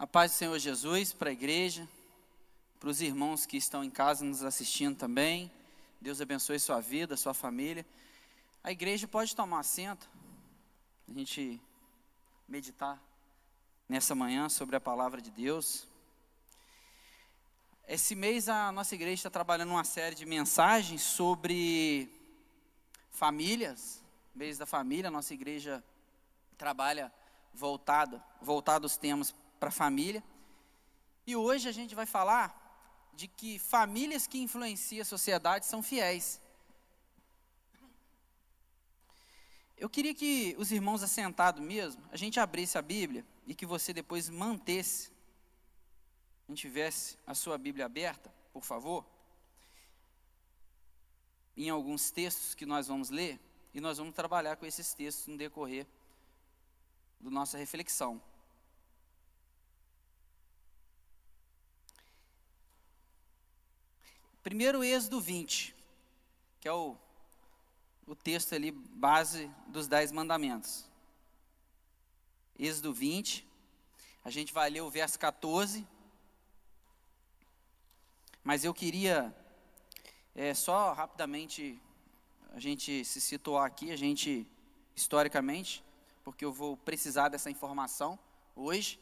A paz do Senhor Jesus para a igreja, para os irmãos que estão em casa nos assistindo também. Deus abençoe sua vida, sua família. A igreja pode tomar assento, a gente meditar nessa manhã sobre a palavra de Deus. Esse mês a nossa igreja está trabalhando uma série de mensagens sobre famílias, mês da família. A nossa igreja trabalha voltado, voltado os temas para a família. E hoje a gente vai falar de que famílias que influenciam a sociedade são fiéis. Eu queria que os irmãos assentados mesmo, a gente abrisse a Bíblia e que você depois mantesse a gente tivesse a sua Bíblia aberta, por favor, em alguns textos que nós vamos ler, e nós vamos trabalhar com esses textos no decorrer da nossa reflexão. Primeiro Êxodo 20, que é o, o texto ali, base dos Dez Mandamentos. Êxodo 20, a gente vai ler o verso 14 mas eu queria é, só rapidamente a gente se situar aqui, a gente historicamente, porque eu vou precisar dessa informação hoje.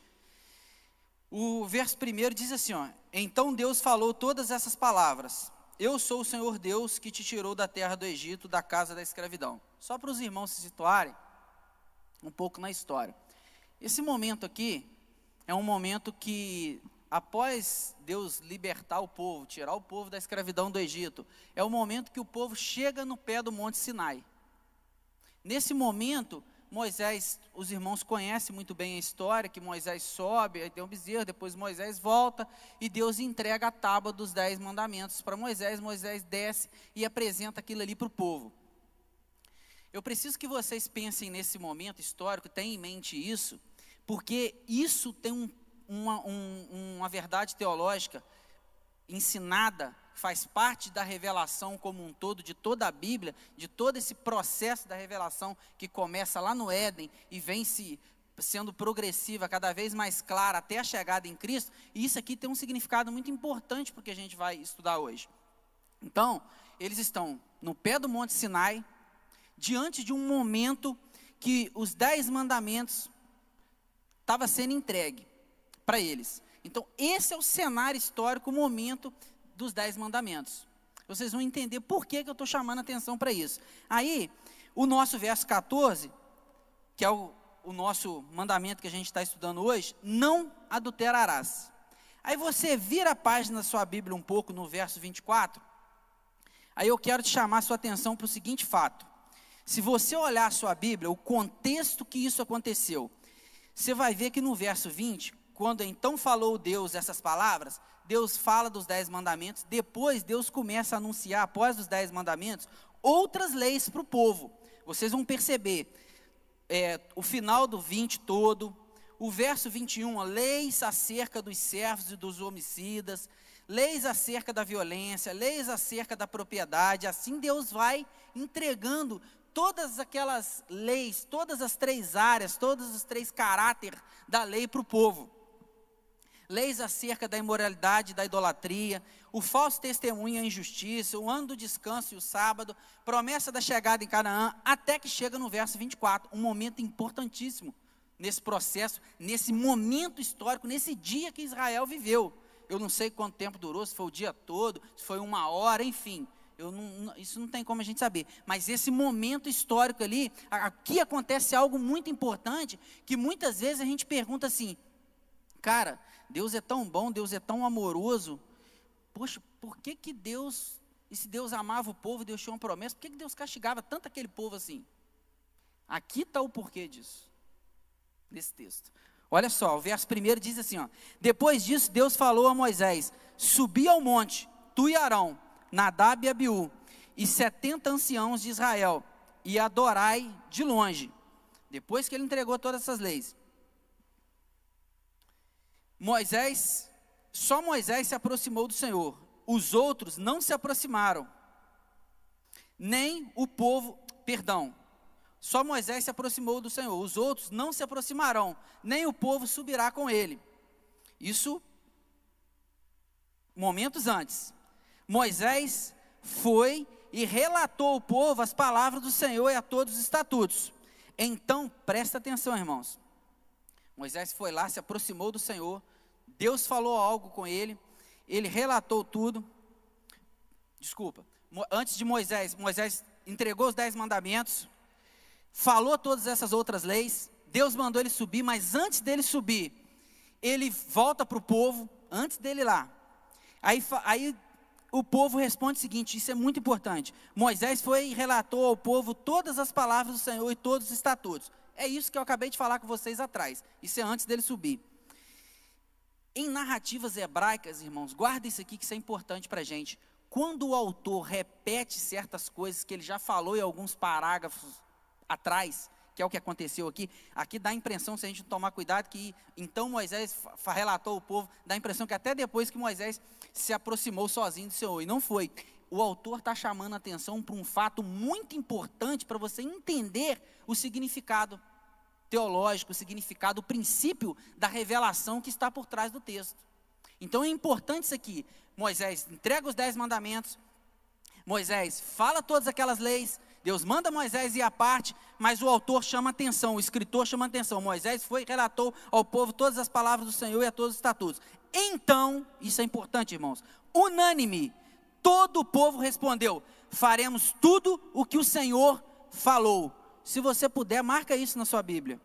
O verso primeiro diz assim: ó, Então Deus falou todas essas palavras. Eu sou o Senhor Deus que te tirou da terra do Egito, da casa da escravidão. Só para os irmãos se situarem um pouco na história. Esse momento aqui é um momento que após Deus libertar o povo, tirar o povo da escravidão do Egito, é o momento que o povo chega no pé do Monte Sinai. Nesse momento, Moisés, os irmãos conhecem muito bem a história, que Moisés sobe, aí tem um bezerro, depois Moisés volta, e Deus entrega a tábua dos dez mandamentos para Moisés, Moisés desce e apresenta aquilo ali para o povo. Eu preciso que vocês pensem nesse momento histórico, tenham em mente isso, porque isso tem um uma, um, uma verdade teológica ensinada, faz parte da revelação como um todo, de toda a Bíblia, de todo esse processo da revelação que começa lá no Éden e vem se sendo progressiva, cada vez mais clara até a chegada em Cristo, e isso aqui tem um significado muito importante porque a gente vai estudar hoje. Então, eles estão no pé do Monte Sinai, diante de um momento que os dez mandamentos estavam sendo entregue para eles. Então, esse é o cenário histórico, o momento dos Dez Mandamentos. Vocês vão entender por que, que eu estou chamando atenção para isso. Aí, o nosso verso 14, que é o, o nosso mandamento que a gente está estudando hoje, não adulterarás. Aí você vira a página da sua Bíblia um pouco no verso 24. Aí eu quero te chamar a sua atenção para o seguinte fato. Se você olhar a sua Bíblia, o contexto que isso aconteceu, você vai ver que no verso 20, quando então falou Deus essas palavras, Deus fala dos dez mandamentos, depois Deus começa a anunciar, após os dez mandamentos, outras leis para o povo. Vocês vão perceber, é, o final do 20 todo, o verso 21, leis acerca dos servos e dos homicidas, leis acerca da violência, leis acerca da propriedade, assim Deus vai entregando todas aquelas leis, todas as três áreas, todos os três caráteres da lei para o povo leis acerca da imoralidade, da idolatria, o falso testemunho, a injustiça, o ano do descanso e o sábado, promessa da chegada em Canaã, até que chega no verso 24, um momento importantíssimo nesse processo, nesse momento histórico, nesse dia que Israel viveu. Eu não sei quanto tempo durou, se foi o dia todo, se foi uma hora, enfim. Não, isso não tem como a gente saber. Mas esse momento histórico ali, aqui acontece algo muito importante, que muitas vezes a gente pergunta assim, cara, Deus é tão bom, Deus é tão amoroso. Poxa, por que que Deus, e se Deus amava o povo, Deus tinha uma promessa, por que, que Deus castigava tanto aquele povo assim? Aqui está o porquê disso, nesse texto. Olha só, o verso primeiro diz assim: ó, Depois disso, Deus falou a Moisés: Subi ao monte, tu e Arão, Nadab e Abiú, e setenta anciãos de Israel, e adorai de longe. Depois que ele entregou todas essas leis, Moisés, só Moisés se aproximou do Senhor, os outros não se aproximaram, nem o povo, perdão, só Moisés se aproximou do Senhor, os outros não se aproximarão, nem o povo subirá com ele. Isso momentos antes. Moisés foi e relatou ao povo as palavras do Senhor e a todos os estatutos. Então, presta atenção, irmãos. Moisés foi lá, se aproximou do Senhor, Deus falou algo com ele, ele relatou tudo. Desculpa, antes de Moisés, Moisés entregou os dez mandamentos, falou todas essas outras leis, Deus mandou ele subir, mas antes dele subir, ele volta para o povo, antes dele lá. Aí, aí o povo responde o seguinte: isso é muito importante. Moisés foi e relatou ao povo todas as palavras do Senhor e todos os estatutos. É isso que eu acabei de falar com vocês atrás. Isso é antes dele subir. Em narrativas hebraicas, irmãos, guarda isso aqui que isso é importante para a gente. Quando o autor repete certas coisas que ele já falou em alguns parágrafos atrás, que é o que aconteceu aqui, aqui dá a impressão, se a gente tomar cuidado, que então Moisés relatou ao povo, dá a impressão que até depois que Moisés se aproximou sozinho do Senhor, e não foi. O autor está chamando a atenção para um fato muito importante para você entender o significado teológico, o significado, o princípio da revelação que está por trás do texto. Então é importante isso aqui. Moisés entrega os dez mandamentos, Moisés fala todas aquelas leis, Deus manda Moisés ir à parte, mas o autor chama atenção, o escritor chama atenção. Moisés foi e relatou ao povo todas as palavras do Senhor e a todos os estatutos. Então, isso é importante, irmãos, unânime, todo o povo respondeu: faremos tudo o que o Senhor falou. Se você puder, marca isso na sua Bíblia.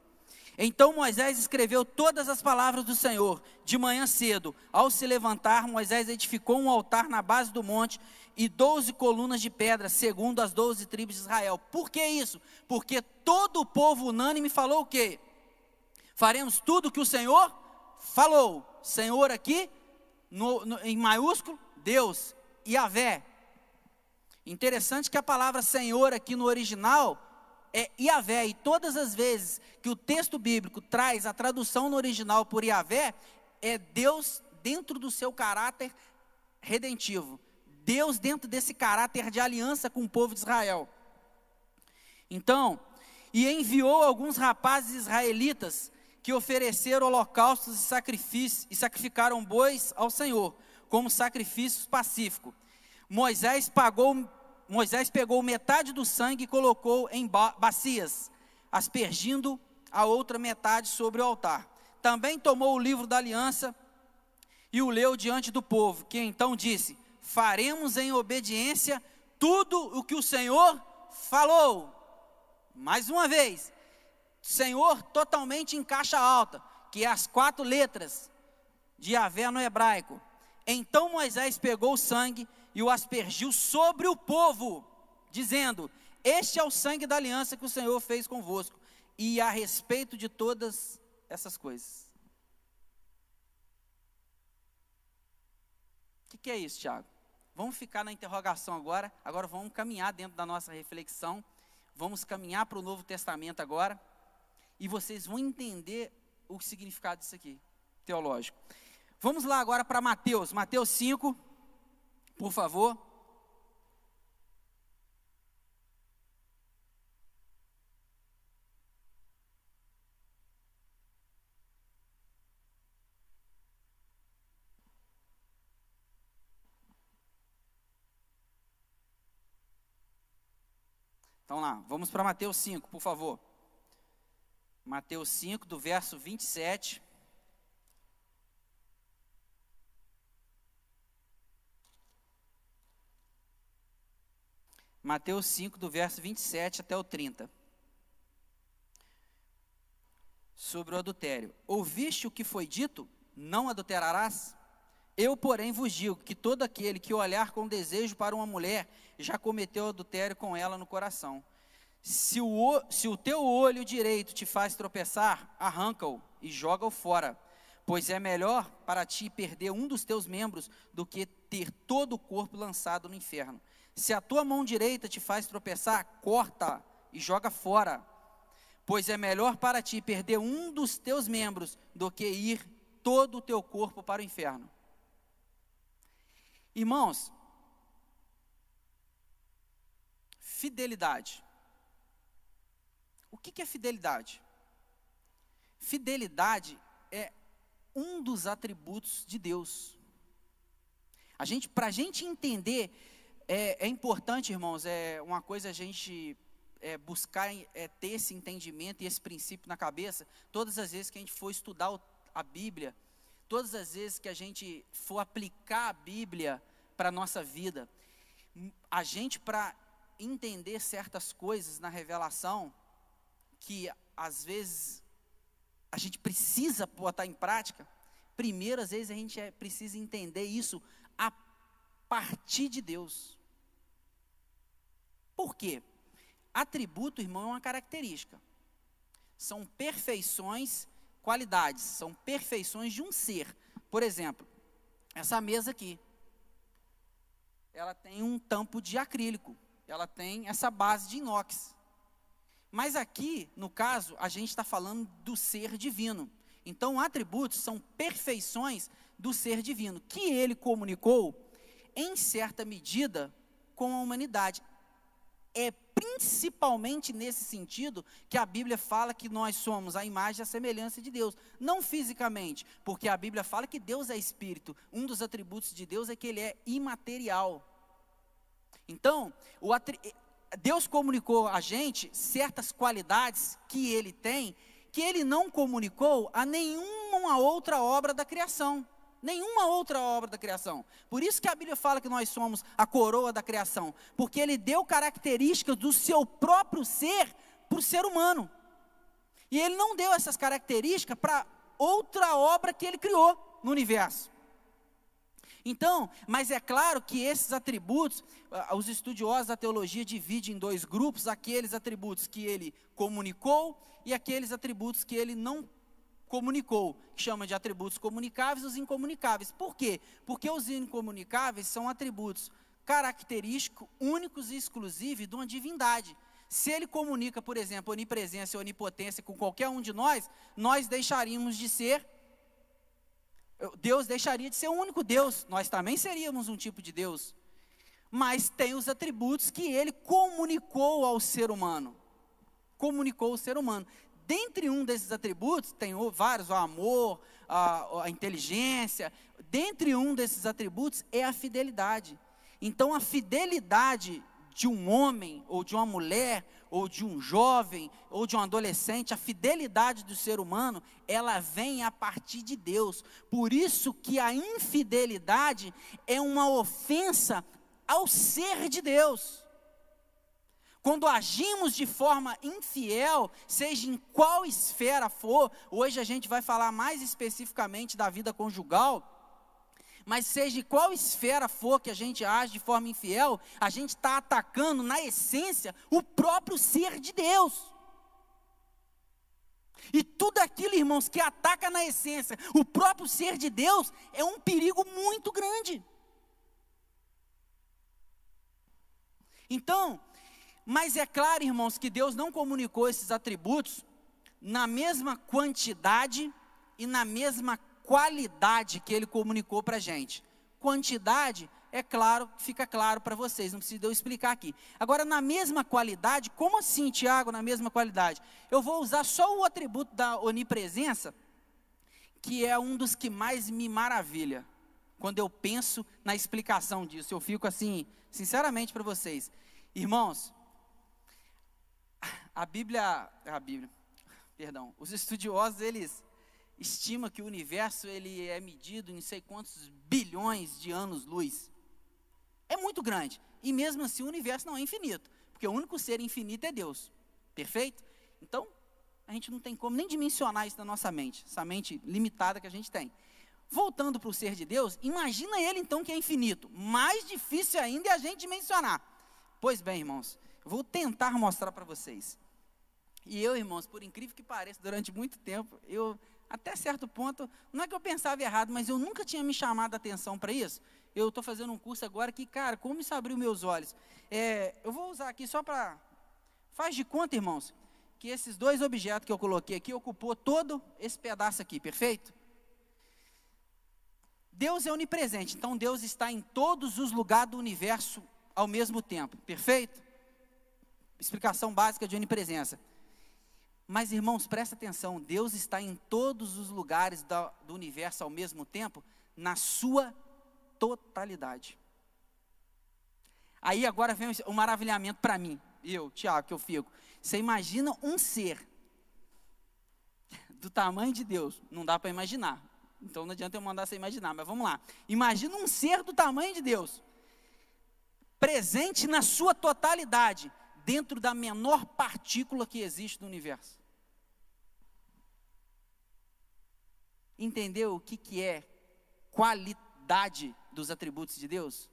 Então Moisés escreveu todas as palavras do Senhor. De manhã cedo, ao se levantar, Moisés edificou um altar na base do monte e doze colunas de pedra, segundo as doze tribos de Israel. Por que isso? Porque todo o povo unânime falou o quê? Faremos tudo o que o Senhor falou. Senhor aqui, no, no, em maiúsculo, Deus, Yahvé. Interessante que a palavra Senhor aqui no original é Yahvé, e todas as vezes que o texto bíblico traz a tradução no original por Yahvé, é Deus dentro do seu caráter redentivo. Deus dentro desse caráter de aliança com o povo de Israel. Então, e enviou alguns rapazes israelitas que ofereceram holocaustos e sacrifícios e sacrificaram bois ao Senhor, como sacrifícios pacíficos. Moisés pagou Moisés pegou metade do sangue e colocou em bacias, aspergindo a outra metade sobre o altar. Também tomou o livro da aliança e o leu diante do povo, que então disse: Faremos em obediência tudo o que o Senhor falou. Mais uma vez, Senhor totalmente em caixa alta, que é as quatro letras de Yahvé no hebraico. Então Moisés pegou o sangue e o aspergiu sobre o povo, dizendo: Este é o sangue da aliança que o Senhor fez convosco, e a respeito de todas essas coisas. O que, que é isso, Tiago? Vamos ficar na interrogação agora, agora vamos caminhar dentro da nossa reflexão, vamos caminhar para o Novo Testamento agora, e vocês vão entender o significado disso aqui, teológico. Vamos lá agora para Mateus, Mateus 5, por favor. Então lá, vamos para Mateus 5, por favor. Mateus 5, do verso 27 Mateus 5, do verso 27 até o 30. Sobre o adultério. Ouviste o que foi dito? Não adulterarás? Eu, porém, vos digo que todo aquele que olhar com desejo para uma mulher já cometeu adultério com ela no coração. Se o, se o teu olho direito te faz tropeçar, arranca-o e joga-o fora, pois é melhor para ti perder um dos teus membros do que ter todo o corpo lançado no inferno. Se a tua mão direita te faz tropeçar, corta e joga fora. Pois é melhor para ti perder um dos teus membros do que ir todo o teu corpo para o inferno. Irmãos, fidelidade. O que é fidelidade? Fidelidade é um dos atributos de Deus. A gente, para a gente entender, é, é, importante, irmãos, é uma coisa a gente é, buscar é, ter esse entendimento e esse princípio na cabeça, todas as vezes que a gente for estudar a Bíblia, todas as vezes que a gente for aplicar a Bíblia para a nossa vida, a gente, para entender certas coisas na revelação, que às vezes a gente precisa botar em prática, primeiro, às vezes, a gente é, precisa entender isso partir de Deus. Por quê? Atributo, irmão, é uma característica. São perfeições, qualidades, são perfeições de um ser. Por exemplo, essa mesa aqui. Ela tem um tampo de acrílico. Ela tem essa base de inox. Mas aqui, no caso, a gente está falando do ser divino. Então, atributos são perfeições do ser divino, que ele comunicou, em certa medida, com a humanidade. É principalmente nesse sentido que a Bíblia fala que nós somos a imagem e a semelhança de Deus. Não fisicamente, porque a Bíblia fala que Deus é espírito. Um dos atributos de Deus é que ele é imaterial. Então, o, Deus comunicou a gente certas qualidades que ele tem, que ele não comunicou a nenhuma outra obra da criação. Nenhuma outra obra da criação. Por isso que a Bíblia fala que nós somos a coroa da criação. Porque ele deu características do seu próprio ser para o ser humano. E ele não deu essas características para outra obra que ele criou no universo. Então, mas é claro que esses atributos, os estudiosos da teologia dividem em dois grupos: aqueles atributos que ele comunicou e aqueles atributos que ele não comunicou, que chama de atributos comunicáveis os incomunicáveis. Por quê? Porque os incomunicáveis são atributos característicos, únicos e exclusivos de uma divindade. Se ele comunica, por exemplo, onipresença e onipotência com qualquer um de nós, nós deixaríamos de ser Deus deixaria de ser o único Deus, nós também seríamos um tipo de Deus. Mas tem os atributos que ele comunicou ao ser humano. Comunicou ao ser humano. Dentre um desses atributos, tem vários, o amor, a, a inteligência. Dentre um desses atributos é a fidelidade. Então, a fidelidade de um homem, ou de uma mulher, ou de um jovem, ou de um adolescente, a fidelidade do ser humano, ela vem a partir de Deus. Por isso que a infidelidade é uma ofensa ao ser de Deus. Quando agimos de forma infiel, seja em qual esfera for, hoje a gente vai falar mais especificamente da vida conjugal, mas seja de qual esfera for que a gente age de forma infiel, a gente está atacando, na essência, o próprio ser de Deus. E tudo aquilo, irmãos, que ataca na essência o próprio ser de Deus, é um perigo muito grande. Então, mas é claro, irmãos, que Deus não comunicou esses atributos na mesma quantidade e na mesma qualidade que ele comunicou para a gente. Quantidade, é claro, fica claro para vocês, não precisa eu explicar aqui. Agora, na mesma qualidade, como assim, Tiago, na mesma qualidade? Eu vou usar só o atributo da onipresença, que é um dos que mais me maravilha. Quando eu penso na explicação disso, eu fico assim, sinceramente para vocês. Irmãos, a Bíblia, a Bíblia, perdão, os estudiosos, eles estima que o universo ele é medido em não sei quantos bilhões de anos-luz. É muito grande. E mesmo assim o universo não é infinito, porque o único ser infinito é Deus. Perfeito? Então, a gente não tem como nem dimensionar isso na nossa mente, essa mente limitada que a gente tem. Voltando para o ser de Deus, imagina ele então que é infinito. Mais difícil ainda é a gente dimensionar. Pois bem, irmãos, vou tentar mostrar para vocês. E eu, irmãos, por incrível que pareça, durante muito tempo, eu até certo ponto, não é que eu pensava errado, mas eu nunca tinha me chamado a atenção para isso. Eu estou fazendo um curso agora que, cara, como isso abriu meus olhos. É, eu vou usar aqui só para. Faz de conta, irmãos, que esses dois objetos que eu coloquei aqui ocupou todo esse pedaço aqui, perfeito? Deus é onipresente, então Deus está em todos os lugares do universo ao mesmo tempo, perfeito? Explicação básica de onipresença. Mas, irmãos, presta atenção: Deus está em todos os lugares do, universo ao mesmo tempo, na sua totalidade. Aí agora vem o maravilhamento para mim, eu, Tiago, que eu fico. Você imagina um ser do tamanho de Deus? Não dá para imaginar. Então não adianta eu mandar você imaginar, mas vamos lá. Imagina um ser do tamanho de Deus, presente na sua totalidade, dentro da menor partícula que existe no universo. Entendeu o que, que é qualidade dos atributos de Deus?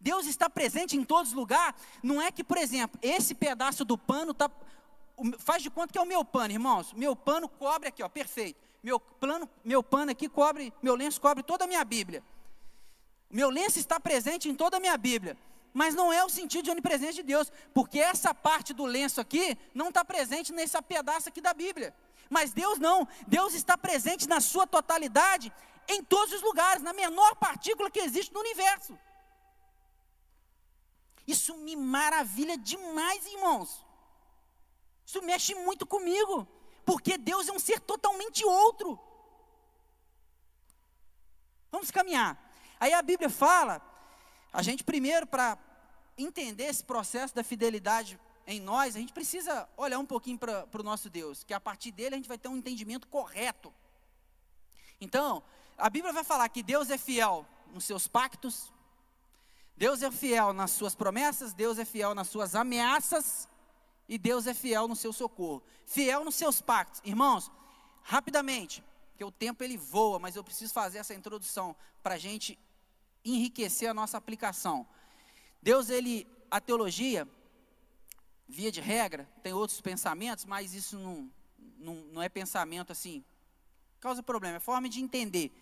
Deus está presente em todos os lugares. Não é que, por exemplo, esse pedaço do pano tá, faz de conta que é o meu pano, irmãos. Meu pano cobre aqui, ó, perfeito. Meu plano, meu pano aqui cobre, meu lenço cobre toda a minha Bíblia. Meu lenço está presente em toda a minha Bíblia. Mas não é o sentido de onipresença de Deus, porque essa parte do lenço aqui não está presente nesse pedaço aqui da Bíblia. Mas Deus não, Deus está presente na sua totalidade, em todos os lugares, na menor partícula que existe no universo. Isso me maravilha demais, irmãos. Isso mexe muito comigo, porque Deus é um ser totalmente outro. Vamos caminhar. Aí a Bíblia fala, a gente primeiro para entender esse processo da fidelidade em nós, a gente precisa olhar um pouquinho para o nosso Deus, que a partir dele a gente vai ter um entendimento correto. Então, a Bíblia vai falar que Deus é fiel nos seus pactos, Deus é fiel nas suas promessas, Deus é fiel nas suas ameaças e Deus é fiel no seu socorro. Fiel nos seus pactos. Irmãos, rapidamente, porque o tempo ele voa, mas eu preciso fazer essa introdução para a gente enriquecer a nossa aplicação. Deus, ele, a teologia, via de regra, tem outros pensamentos, mas isso não, não, não é pensamento assim, causa problema, é forma de entender.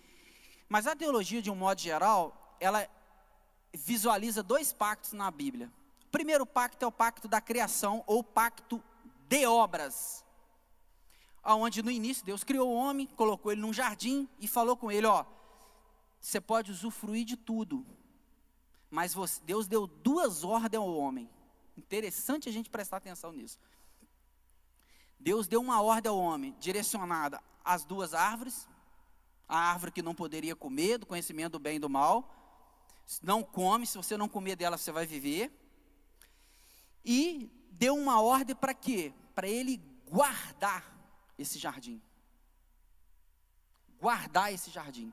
Mas a teologia, de um modo geral, ela visualiza dois pactos na Bíblia. O primeiro pacto é o pacto da criação ou pacto de obras. Onde no início Deus criou o homem, colocou ele num jardim e falou com ele, ó, você pode usufruir de tudo. Mas você, Deus deu duas ordens ao homem. Interessante a gente prestar atenção nisso. Deus deu uma ordem ao homem direcionada às duas árvores, a árvore que não poderia comer, do conhecimento do bem e do mal, não come, se você não comer dela, você vai viver. E deu uma ordem para quê? Para ele guardar esse jardim. Guardar esse jardim.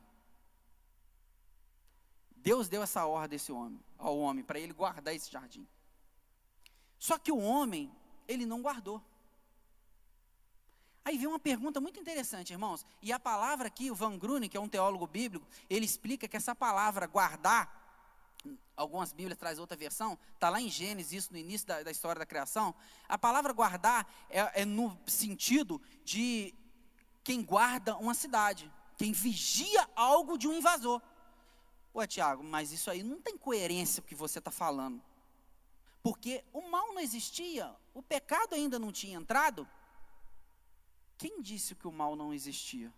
Deus deu essa ordem esse homem, ao homem para ele guardar esse jardim. Só que o homem, ele não guardou. Aí vem uma pergunta muito interessante, irmãos. E a palavra aqui, o Van Grunen, que é um teólogo bíblico, ele explica que essa palavra guardar algumas Bíblias traz outra versão, está lá em Gênesis, isso no início da, da história da criação. A palavra guardar é, é, no sentido de quem guarda uma cidade, quem vigia algo de um invasor. Pô, Tiago, mas isso aí não tem coerência o que você está falando. Porque o mal não existia, o pecado ainda não tinha entrado. Quem disse que o mal não existia?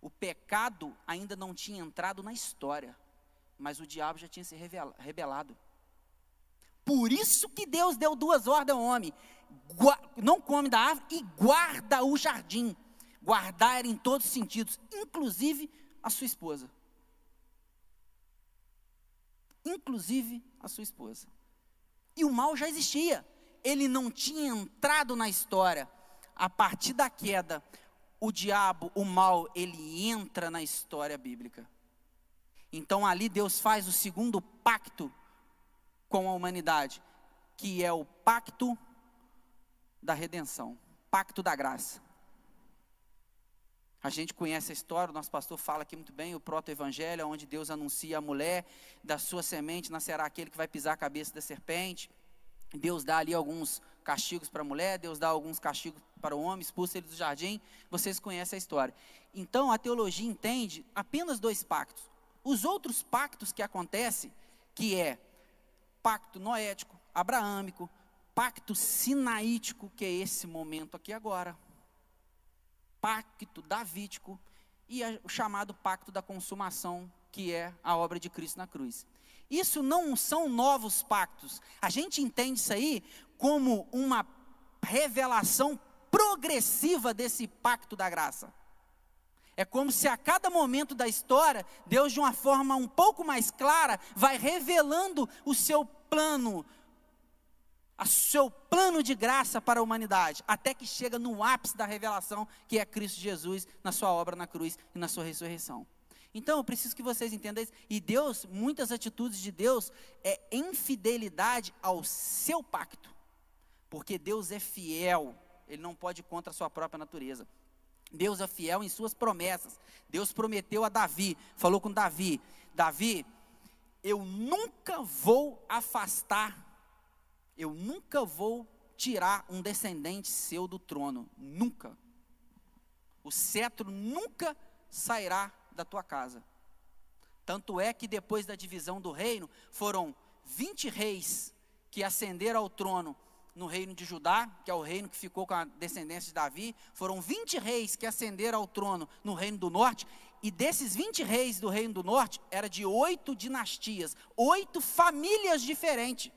O pecado ainda não tinha entrado na história mas o diabo já tinha se rebelado. Por isso que Deus deu duas ordens ao homem: não come da árvore e guarda o jardim. Guardar era em todos os sentidos, inclusive a sua esposa. Inclusive a sua esposa. E o mal já existia, ele não tinha entrado na história. A partir da queda, o diabo, o mal, ele entra na história bíblica. Então ali Deus faz o segundo pacto com a humanidade, que é o pacto da redenção, pacto da graça. A gente conhece a história, o nosso pastor fala aqui muito bem, o proto-evangelho, onde Deus anuncia a mulher, da sua semente nascerá aquele que vai pisar a cabeça da serpente. Deus dá ali alguns castigos para a mulher, Deus dá alguns castigos para o homem, expulsa ele do jardim. Vocês conhecem a história. Então a teologia entende apenas dois pactos: os outros pactos que acontecem, que é pacto noético, abraâmico, pacto sinaítico, que é esse momento aqui agora, pacto davídico e o chamado pacto da consumação, que é a obra de Cristo na cruz. Isso não são novos pactos. A gente entende isso aí como uma revelação progressiva desse pacto da graça. É como se a cada momento da história, Deus, de uma forma um pouco mais clara, vai revelando o seu plano, o seu plano de graça para a humanidade, até que chega no ápice da revelação, que é Cristo Jesus, na sua obra na cruz e na sua ressurreição. Então, eu preciso que vocês entendam isso. E Deus, muitas atitudes de Deus é infidelidade ao seu pacto. Porque Deus é fiel, ele não pode ir contra a sua própria natureza. Deus é fiel em suas promessas. Deus prometeu a Davi, falou com Davi: Davi, eu nunca vou afastar, eu nunca vou tirar um descendente seu do trono, nunca. O cetro nunca sairá da tua casa. Tanto é que depois da divisão do reino, foram 20 reis que ascenderam ao trono no reino de Judá, que é o reino que ficou com a descendência de Davi, foram 20 reis que ascenderam ao trono no reino do norte, e desses 20 reis do reino do norte, era de oito dinastias, oito famílias diferentes,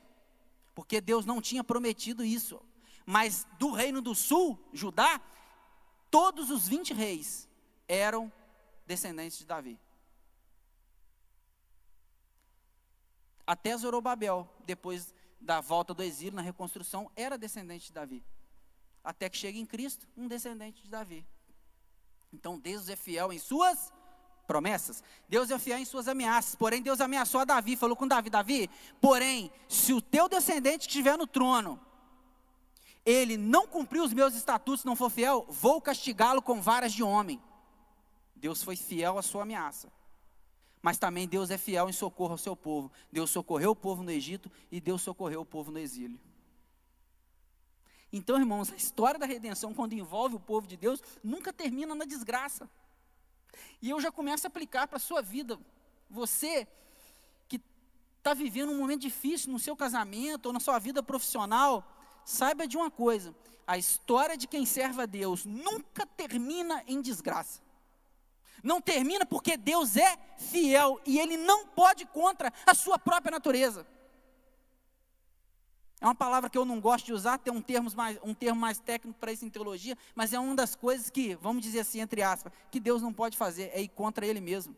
porque Deus não tinha prometido isso. Mas do reino do sul, Judá, todos os 20 reis eram descendentes de Davi. Até Zorobabel, depois da volta do exílio, na reconstrução, era descendente de Davi. Até que chega em Cristo, um descendente de Davi. Então Deus é fiel em suas promessas. Deus é fiel em suas ameaças. Porém, Deus ameaçou a Davi, falou com Davi: Davi, porém, se o teu descendente estiver no trono, ele não cumpriu os meus estatutos, não for fiel, vou castigá-lo com varas de homem. Deus foi fiel à sua ameaça. Mas também Deus é fiel em socorro ao seu povo. Deus socorreu o povo no Egito e Deus socorreu o povo no exílio. Então, irmãos, a história da redenção, quando envolve o povo de Deus, nunca termina na desgraça. E eu já começo a aplicar para a sua vida. Você que está vivendo um momento difícil no seu casamento ou na sua vida profissional, saiba de uma coisa: a história de quem serve a Deus nunca termina em desgraça. Não termina porque Deus é fiel e ele não pode contra a sua própria natureza. É uma palavra que eu não gosto de usar, tem um termo mais, um termo mais técnico para isso em teologia, mas é uma das coisas que, vamos dizer assim, entre aspas, que Deus não pode fazer, é ir contra Ele mesmo.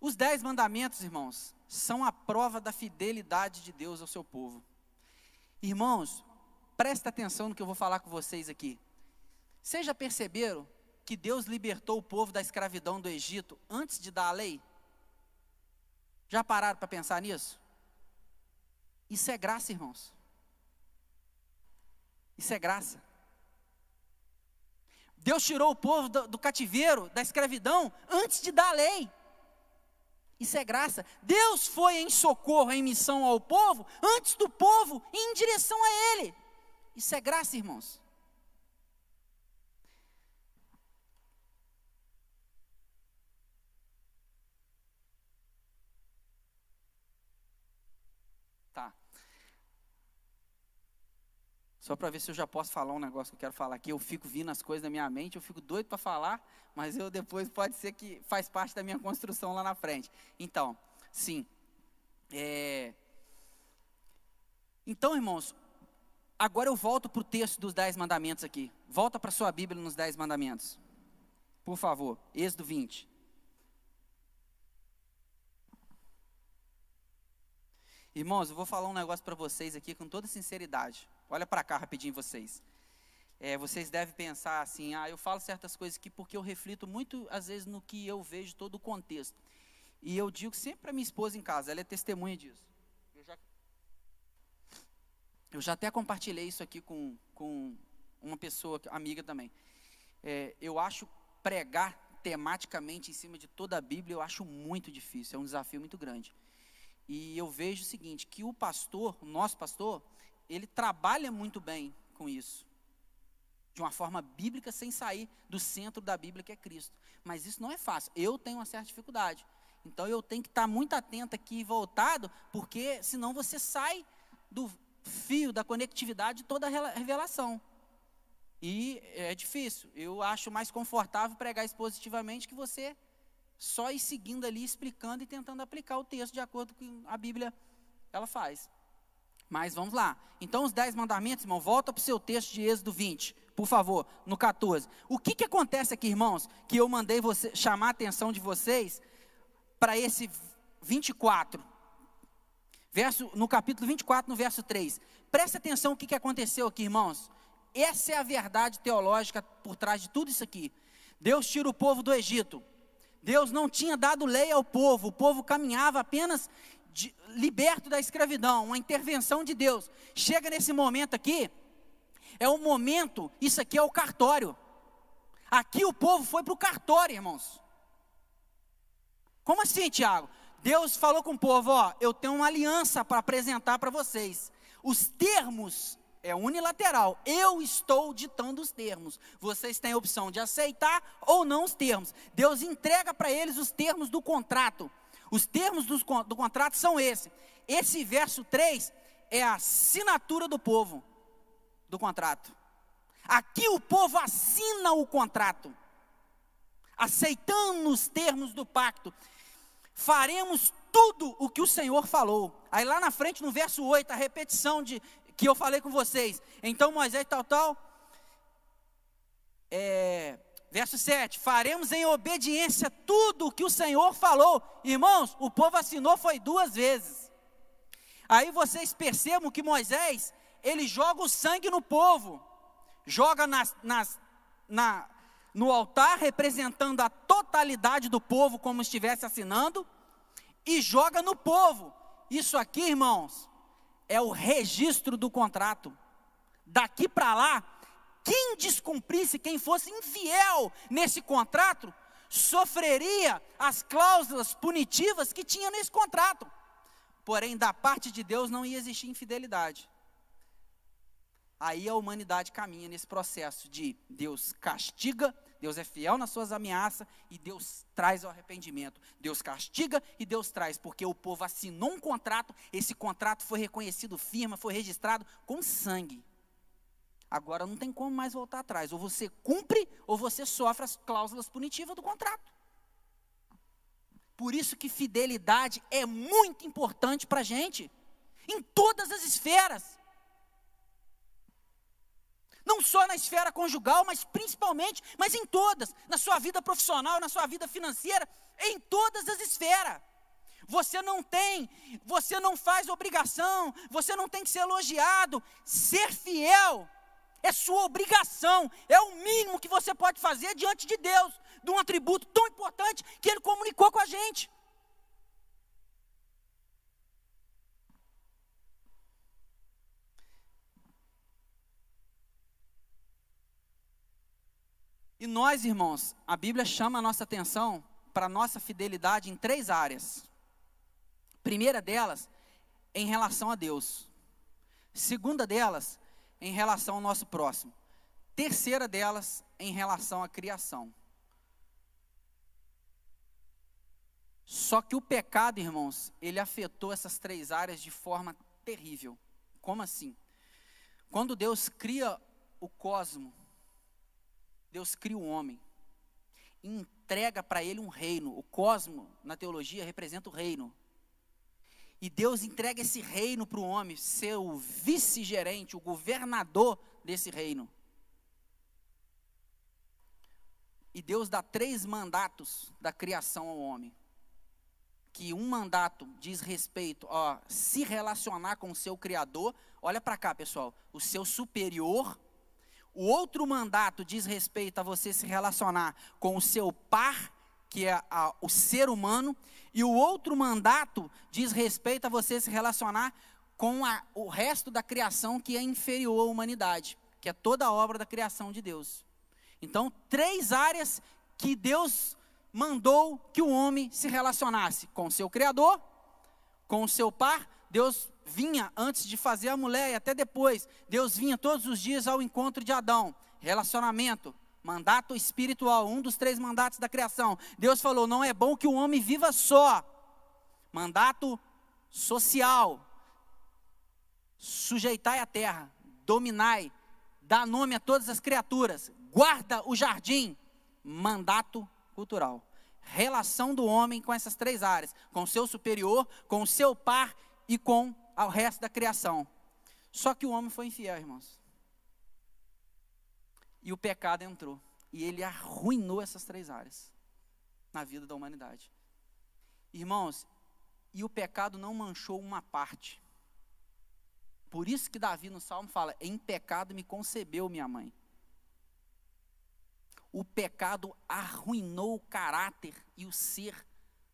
Os dez mandamentos, irmãos, são a prova da fidelidade de Deus ao seu povo. Irmãos, Presta atenção no que eu vou falar com vocês aqui. Vocês já perceberam que Deus libertou o povo da escravidão do Egito antes de dar a lei? Já pararam para pensar nisso? Isso é graça, irmãos. Isso é graça. Deus tirou o povo do, do, cativeiro, da escravidão, antes de dar a lei. Isso é graça. Deus foi em socorro, em missão ao povo, antes do povo ir em direção a Ele. Isso é graça, irmãos. Tá. Só para ver se eu já posso falar um negócio que eu quero falar aqui. Eu fico vindo as coisas na minha mente, eu fico doido para falar, mas eu depois pode ser que faz parte da minha construção lá na frente. Então, sim. É... Então, irmãos, Agora eu volto para o texto dos Dez Mandamentos aqui. Volta para sua Bíblia nos Dez Mandamentos. Por favor, Êxodo 20. Irmãos, eu vou falar um negócio para vocês aqui com toda sinceridade. Olha para cá rapidinho vocês. É, vocês devem pensar assim, ah, eu falo certas coisas aqui porque eu reflito muito, às vezes, no que eu vejo todo o contexto. E eu digo sempre para minha esposa em casa, ela é testemunha disso. Eu já até compartilhei isso aqui com, com uma pessoa, amiga também. É, eu acho pregar tematicamente em cima de toda a Bíblia, eu acho muito difícil, é um desafio muito grande. E eu vejo o seguinte, que o pastor, o nosso pastor, ele trabalha muito bem com isso. De uma forma bíblica, sem sair do centro da Bíblia, que é Cristo. Mas isso não é fácil. Eu tenho uma certa dificuldade. Então eu tenho que estar muito atento aqui voltado, porque senão você sai do, fio da conectividade de toda a revelação. E é difícil. Eu acho mais confortável pregar expositivamente que você só ir seguindo ali, explicando e tentando aplicar o texto de acordo com a Bíblia ela faz. Mas vamos lá. Então, os dez mandamentos, irmão, volta para o seu texto de Êxodo 20, por favor, no 14. O que, que acontece aqui, irmãos, que eu mandei você, chamar a atenção de vocês para esse 24? Verso, no capítulo 24, no verso 3. Presta atenção o que, que aconteceu aqui, irmãos. Essa é a verdade teológica por trás de tudo isso aqui. Deus tira o povo do Egito. Deus não tinha dado lei ao povo, o povo caminhava apenas de, liberto da escravidão, uma intervenção de Deus. Chega nesse momento aqui, é o momento, isso aqui é o cartório. Aqui o povo foi para o cartório, irmãos. Como assim, Tiago? Deus falou com o povo: Ó, eu tenho uma aliança para apresentar para vocês. Os termos é unilateral. Eu estou ditando os termos. Vocês têm a opção de aceitar ou não os termos. Deus entrega para eles os termos do contrato. Os termos do, do contrato são esses. Esse verso 3 é a assinatura do povo do contrato. Aqui o povo assina o contrato, aceitando os termos do pacto. Faremos tudo o que o Senhor falou. Aí lá na frente, no verso 8, a repetição de que eu falei com vocês. Então Moisés, tal, tal. É, verso 7: Faremos em obediência tudo o que o Senhor falou. Irmãos, o povo assinou foi duas vezes. Aí vocês percebam que Moisés, ele joga o sangue no povo, joga nas, nas, na, no altar, representando a totalidade do povo, como estivesse assinando, e joga no povo. Isso aqui, irmãos, é o registro do contrato. Daqui para lá, quem descumprisse, quem fosse infiel nesse contrato, sofreria as cláusulas punitivas que tinha nesse contrato. Porém, da parte de Deus não ia existir infidelidade. Aí a humanidade caminha nesse processo de Deus castiga Deus é fiel nas suas ameaças e Deus traz o arrependimento. Deus castiga e Deus traz, porque o povo assinou um contrato, esse contrato foi reconhecido firma, foi registrado com sangue. Agora não tem como mais voltar atrás. Ou você cumpre, ou você sofre as cláusulas punitivas do contrato. Por isso que fidelidade é muito importante para a gente, em todas as esferas. Não só na esfera conjugal, mas principalmente, mas em todas, na sua vida profissional, na sua vida financeira, em todas as esferas. Você não tem, você não faz obrigação, você não tem que ser elogiado. Ser fiel é sua obrigação, é o mínimo que você pode fazer diante de Deus, de um atributo tão importante que Ele comunicou com a gente. E nós, irmãos, a Bíblia chama a nossa atenção para a nossa fidelidade em três áreas. Primeira delas, em relação a Deus. Segunda delas, em relação ao nosso próximo. Terceira delas, em relação à criação. Só que o pecado, irmãos, ele afetou essas três áreas de forma terrível. Como assim? Quando Deus cria o cosmo, Deus cria o homem e entrega para ele um reino. O cosmo, na teologia, representa o reino. E Deus entrega esse reino para o homem, ser o vice-gerente, o governador desse reino. E Deus dá três mandatos da criação ao homem. Que um mandato diz respeito a se relacionar com o seu Criador. Olha para cá, pessoal. O seu superior o outro mandato diz respeito a você se relacionar com o seu par, que é a, o ser humano, e o outro mandato diz respeito a você se relacionar com a, o resto da criação que é inferior à humanidade, que é toda a obra da criação de Deus. Então, três áreas que Deus mandou que o homem se relacionasse com o seu Criador, com o seu par. Deus vinha antes de fazer a mulher e até depois. Deus vinha todos os dias ao encontro de Adão. Relacionamento, mandato espiritual, um dos três mandatos da criação. Deus falou: não é bom que o homem viva só. Mandato social. Sujeitai a terra, dominai, dá nome a todas as criaturas, guarda o jardim. Mandato cultural. relação do homem com essas três áreas: com o seu superior, com o seu par e com o resto da criação. Só que o homem foi infiel, irmãos. E o pecado entrou. E ele arruinou essas três áreas na vida da humanidade. Irmãos, e o pecado não manchou uma parte. Por isso que Davi no Salmo fala: Em pecado me concebeu minha mãe. O pecado arruinou o caráter e o ser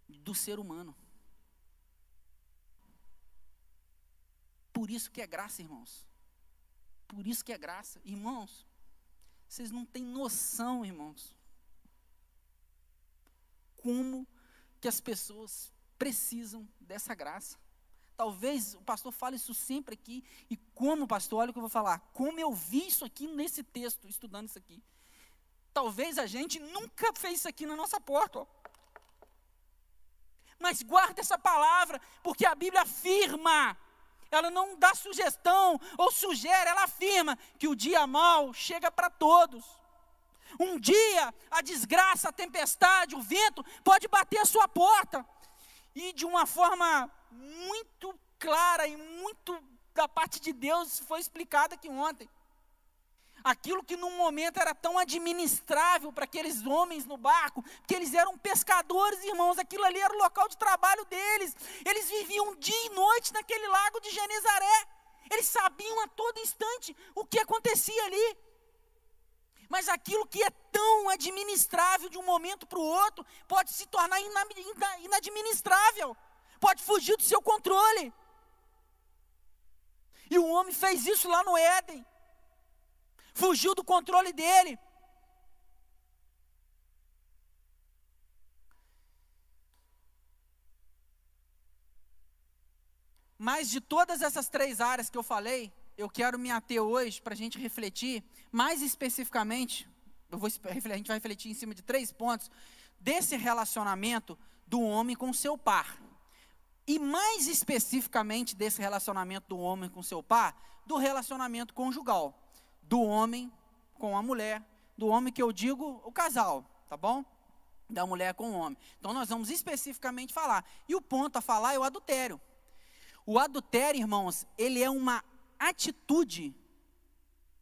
do ser humano. Por isso que é graça, irmãos. Por isso que é graça. Irmãos, vocês não têm noção, irmãos, como que as pessoas precisam dessa graça. Talvez o pastor fale isso sempre aqui, e como, pastor, olha o que eu vou falar, como eu vi isso aqui nesse texto, estudando isso aqui. Talvez a gente nunca fez isso aqui na nossa porta. Ó. Mas guarda essa palavra, porque a Bíblia afirma, ela não dá sugestão ou sugere, ela afirma que o dia mal chega para todos. Um dia a desgraça, a tempestade, o vento pode bater a sua porta. E de uma forma muito clara e muito da parte de Deus foi explicada aqui ontem. Aquilo que num momento era tão administrável para aqueles homens no barco, porque eles eram pescadores, irmãos, aquilo ali era o local de trabalho deles. Eles viviam dia e noite naquele lago de Genezaré. Eles sabiam a todo instante o que acontecia ali. Mas aquilo que é tão administrável de um momento para o outro pode se tornar inadministrável, pode fugir do seu controle. E o homem fez isso lá no Éden, fugiu do controle dele. Mas de todas essas três áreas que eu falei, eu quero me ater hoje para a gente refletir, mais especificamente, vou, a gente vai refletir em cima de três pontos, desse relacionamento do homem com seu par. E mais especificamente desse relacionamento do homem com seu par, do relacionamento conjugal. Do homem com a mulher, do homem que eu digo o casal, tá bom? Da mulher com o homem. Então nós vamos especificamente falar. E o ponto a falar é o adultério. O adultério, irmãos, ele é uma atitude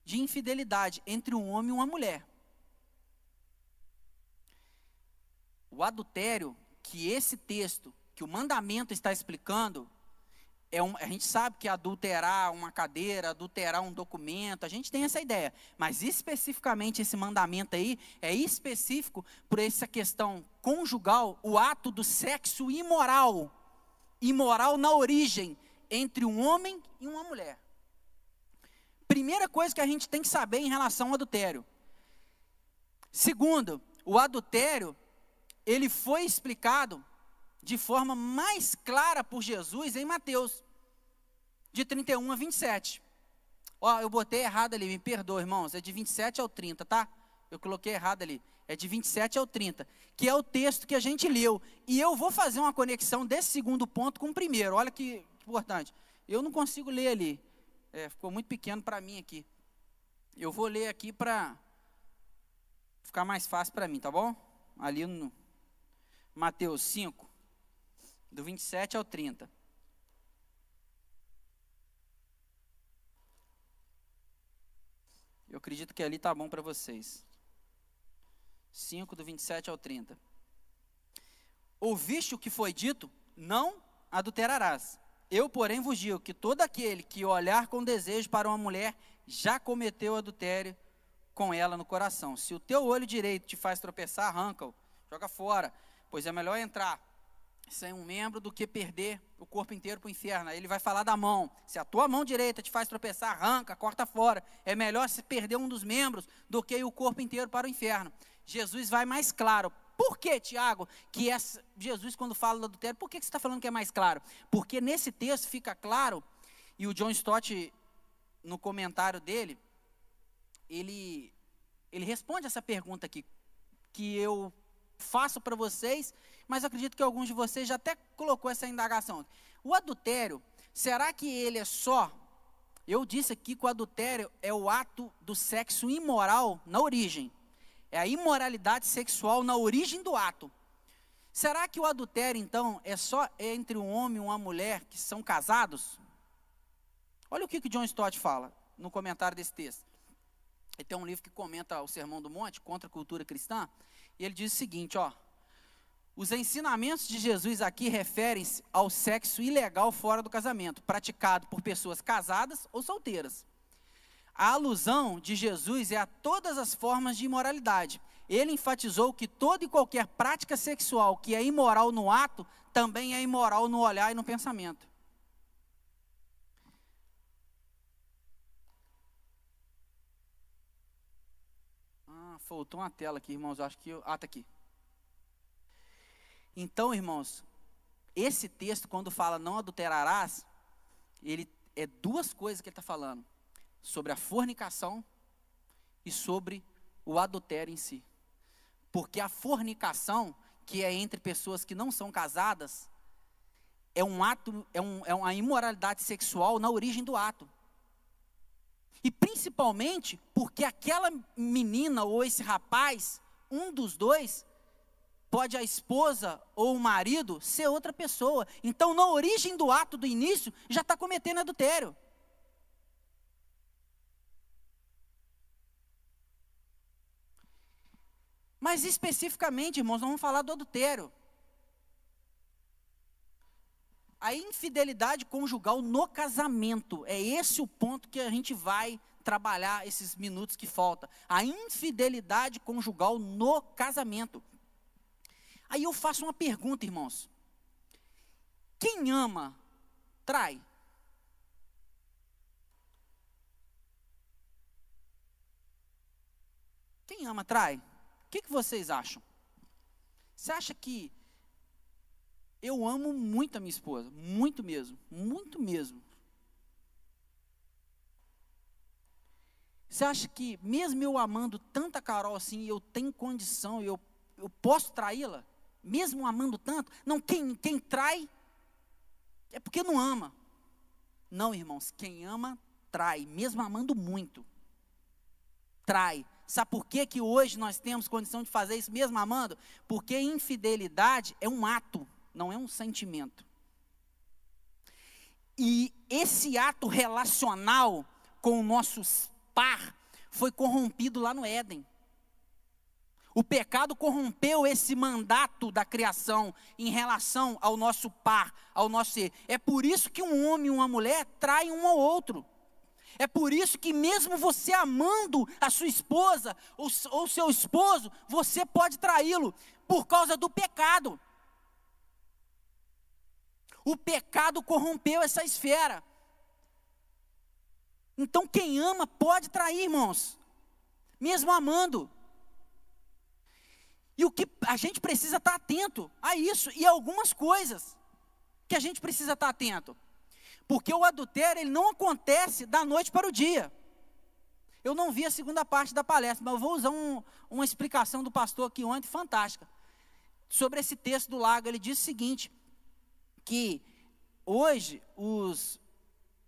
de infidelidade entre um homem e uma mulher. O adultério que esse texto, que o mandamento está explicando, é um, a gente sabe que adulterar uma cadeira, adulterar um documento, a gente tem essa ideia. Mas especificamente esse mandamento aí é específico por essa questão conjugal, o ato do sexo imoral, imoral na origem entre um homem e uma mulher. Primeira coisa que a gente tem que saber em relação ao adultério. Segundo, o adultério, ele foi explicado de forma mais clara por Jesus em Mateus, de 31 a 27. Ó, eu botei errado ali, me perdoa, irmãos, é de 27 ao 30, tá? Eu coloquei errado ali. É de 27 ao 30, que é o texto que a gente leu. E eu vou fazer uma conexão desse segundo ponto com o primeiro. Olha que importante. Eu não consigo ler ali. É, ficou muito pequeno para mim aqui. Eu vou ler aqui para ficar mais fácil para mim, tá bom? Ali no Mateus 5, do 27 ao 30. Eu acredito que ali tá bom para vocês. 5, do 27 ao 30. Ouviste o que foi dito? Não adulterarás. Eu, porém, vos digo que todo aquele que olhar com desejo para uma mulher já cometeu adultério com ela no coração. Se o teu olho direito te faz tropeçar, arranca-o, joga fora, pois é melhor entrar sem um membro do que perder o corpo inteiro para o inferno. Ele vai falar da mão. Se a tua mão direita te faz tropeçar, arranca, corta fora. É melhor se perder um dos membros do que o corpo inteiro para o inferno. Jesus vai mais claro. Por que, Tiago, que essa, Jesus, quando fala do adultério, por que, que você está falando que é mais claro? Porque nesse texto fica claro, e o John Stott, no comentário dele, ele, ele responde essa pergunta aqui, que eu faço para vocês, mas acredito que alguns de vocês já até colocou essa indagação. O adultério, será que ele é só? Eu disse aqui que o adultério é o ato do sexo imoral na origem. É a imoralidade sexual na origem do ato. Será que o adultério, então, é só entre um homem e uma mulher que são casados? Olha o que, que John Stott fala no comentário desse texto. Ele tem um livro que comenta o Sermão do Monte, contra a cultura cristã, e ele diz o seguinte, ó. Os ensinamentos de Jesus aqui referem-se ao sexo ilegal fora do casamento, praticado por pessoas casadas ou solteiras. A alusão de Jesus é a todas as formas de imoralidade. Ele enfatizou que toda e qualquer prática sexual que é imoral no ato, também é imoral no olhar e no pensamento. Ah, faltou uma tela aqui, irmãos. Acho que eu... Ah, tá aqui. Então, irmãos, esse texto, quando fala não adulterarás, ele é duas coisas que ele está falando sobre a fornicação e sobre o adultério em si. Porque a fornicação, que é entre pessoas que não são casadas, é um ato, é, um, é uma imoralidade sexual na origem do ato. E principalmente porque aquela menina ou esse rapaz, um dos dois, pode a esposa ou o marido ser outra pessoa. Então, na origem do ato do início, já está cometendo adultério. Mas especificamente, irmãos, nós vamos falar do adultério. A infidelidade conjugal no casamento. É esse o ponto que a gente vai trabalhar esses minutos que falta. A infidelidade conjugal no casamento. Aí eu faço uma pergunta, irmãos. Quem ama, trai. Quem ama, trai. O que, que vocês acham? Você acha que eu amo muito a minha esposa? Muito mesmo. Muito mesmo. Você acha que, mesmo eu amando tanta Carol assim, eu tenho condição, eu, eu posso traí-la? Mesmo amando tanto? Não, quem, quem trai é porque não ama. Não, irmãos, quem ama, trai, mesmo amando muito. Trai. Sabe por que, que hoje nós temos condição de fazer isso mesmo amando? Porque infidelidade é um ato, não é um sentimento. E esse ato relacional com o nosso par foi corrompido lá no Éden. O pecado corrompeu esse mandato da criação em relação ao nosso par, ao nosso ser. É por isso que um homem e uma mulher traem um ao outro. É por isso que, mesmo você amando a sua esposa ou, seu esposo, você pode traí-lo por causa do pecado. O pecado corrompeu essa esfera. Então, quem ama pode trair, irmãos, mesmo amando. E o que a gente precisa estar atento a isso e a algumas coisas que a gente precisa estar atento. Porque o adultério ele não acontece da noite para o dia. Eu não vi a segunda parte da palestra, mas eu vou usar um, uma explicação do pastor aqui ontem, fantástica. Sobre esse texto do lago, ele diz o seguinte: que hoje os.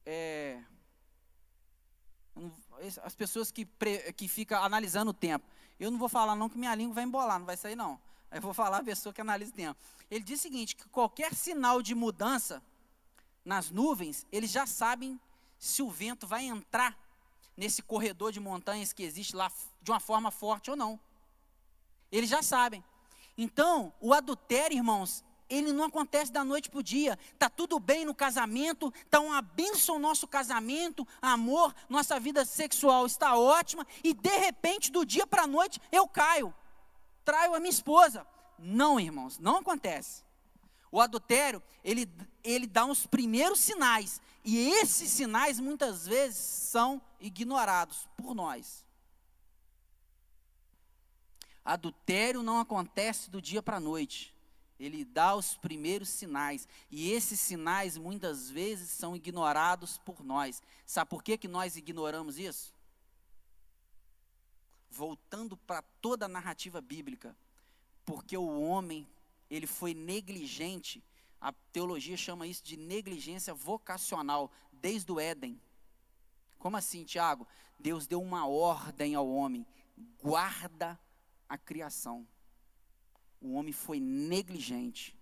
É, as pessoas que, que ficam analisando o tempo. Eu não vou falar não que minha língua vai embolar, não vai sair não. Eu vou falar a pessoa que analisa o tempo. Ele diz o seguinte, que qualquer sinal de mudança nas nuvens, eles já sabem se o vento vai entrar nesse corredor de montanhas que existe lá de uma forma forte ou não. Eles já sabem. Então, o adultério, irmãos, ele não acontece da noite para o dia. Está tudo bem no casamento, está uma bênção nosso casamento, amor, nossa vida sexual está ótima, e de repente, do dia para a noite, eu caio, traio a minha esposa. Não, irmãos, não acontece. O adultério, ele, ele dá os primeiros sinais. E esses sinais, muitas vezes, são ignorados por nós. Adultério não acontece do dia para a noite. Ele dá os primeiros sinais. E esses sinais, muitas vezes, são ignorados por nós. Sabe por que, que nós ignoramos isso? Voltando para toda a narrativa bíblica. Porque o homem ele foi negligente. A teologia chama isso de negligência vocacional, desde o Éden. Como assim, Tiago? Deus deu uma ordem ao homem: guarda a criação. O homem foi negligente.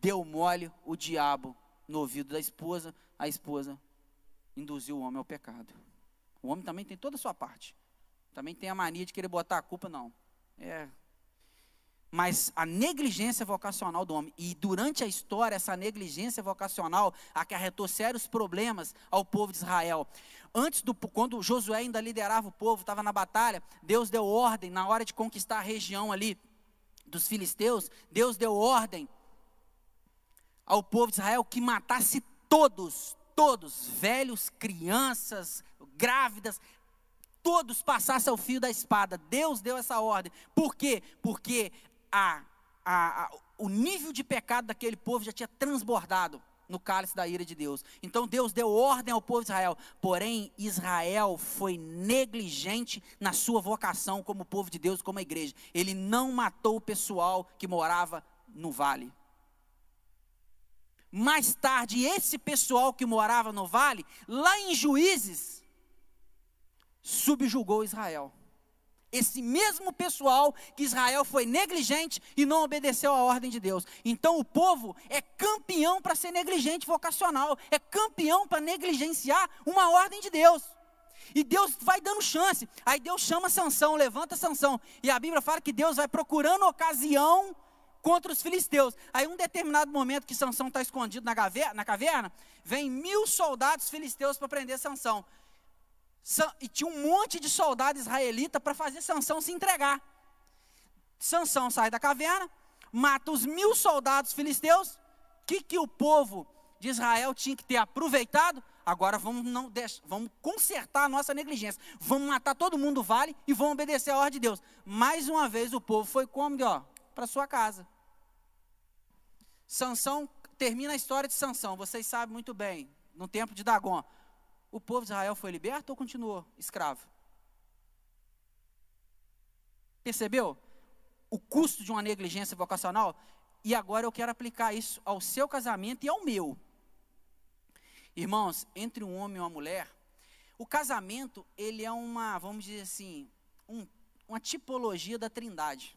Deu mole o diabo no ouvido da esposa, a esposa induziu o homem ao pecado. O homem também tem toda a sua parte. Também tem a mania de querer botar a culpa, não. É. Mas a negligência vocacional do homem, e durante a história, essa negligência vocacional acarretou sérios problemas ao povo de Israel. Antes do, quando Josué ainda liderava o povo, estava na batalha, Deus deu ordem, na hora de conquistar a região ali dos filisteus, Deus deu ordem ao povo de Israel que matasse todos, todos, velhos, crianças, grávidas, todos passassem ao fio da espada. Deus deu essa ordem. Por quê? Porque a, a, a, o nível de pecado daquele povo já tinha transbordado no cálice da ira de Deus. Então Deus deu ordem ao povo de Israel. Porém, Israel foi negligente na sua vocação como povo de Deus, como igreja. Ele não matou o pessoal que morava no vale. Mais tarde, esse pessoal que morava no vale, lá em Juízes, subjugou Israel. Esse mesmo pessoal que Israel foi negligente e não obedeceu à ordem de Deus. Então o povo é campeão para ser negligente vocacional, é campeão para negligenciar uma ordem de Deus. E Deus vai dando chance. Aí Deus chama Sansão, levanta Sansão. E a Bíblia fala que Deus vai procurando ocasião contra os filisteus. Aí, um determinado momento que Sansão está escondido na caverna, na caverna, vem mil soldados filisteus para prender Sansão. E tinha um monte de soldado israelita para fazer Sansão se entregar. Sansão sai da caverna, mata os mil soldados filisteus. O que, que o povo de Israel tinha que ter aproveitado? Agora vamos, não vamos consertar a nossa negligência. Vamos matar todo mundo do vale e vamos obedecer a ordem de Deus. Mais uma vez o povo foi como, ó, para sua casa. Sansão termina a história de Sansão, vocês sabem muito bem, no tempo de Dagon. O povo de Israel foi liberto ou continuou escravo? Percebeu? O custo de uma negligência vocacional? E agora eu quero aplicar isso ao seu casamento e ao meu. Irmãos, entre um homem e uma mulher, o casamento, ele é uma, vamos dizer assim, um, uma tipologia da trindade.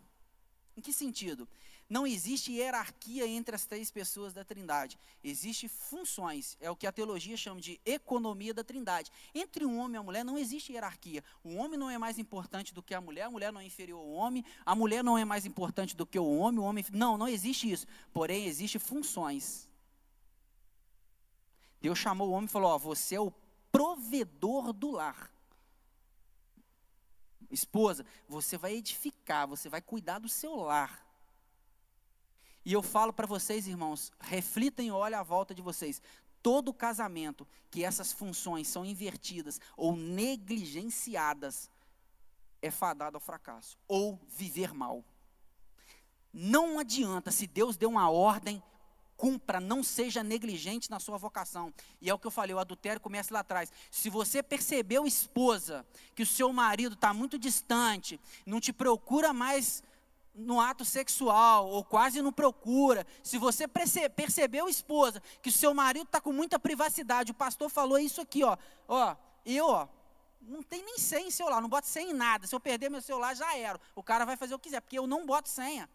Em que sentido? Não existe hierarquia entre as três pessoas da Trindade. Existem funções, é o que a teologia chama de economia da Trindade. Entre um homem e a mulher não existe hierarquia. O homem não é mais importante do que a mulher, a mulher não é inferior ao homem, a mulher não é mais importante do que o homem, o homem não, não existe isso. Porém, existem funções. Deus chamou o homem e falou: ó, você é o provedor do lar. Esposa, você vai edificar, você vai cuidar do seu lar. E eu falo para vocês, irmãos, reflitam e olhem à volta de vocês. Todo casamento que essas funções são invertidas ou negligenciadas é fadado ao fracasso ou viver mal. Não adianta, se Deus deu uma ordem, cumpra, não seja negligente na sua vocação. E é o que eu falei, o adultério começa lá atrás. Se você percebeu, esposa, que o seu marido está muito distante, não te procura mais no ato sexual, ou quase não procura, se você percebeu, esposa, que o seu marido está com muita privacidade, o pastor falou isso aqui, ó, ó, eu, ó, não tem nem senha em celular, não boto senha em nada, se eu perder meu celular já era, o cara vai fazer o que quiser, porque eu não boto senha.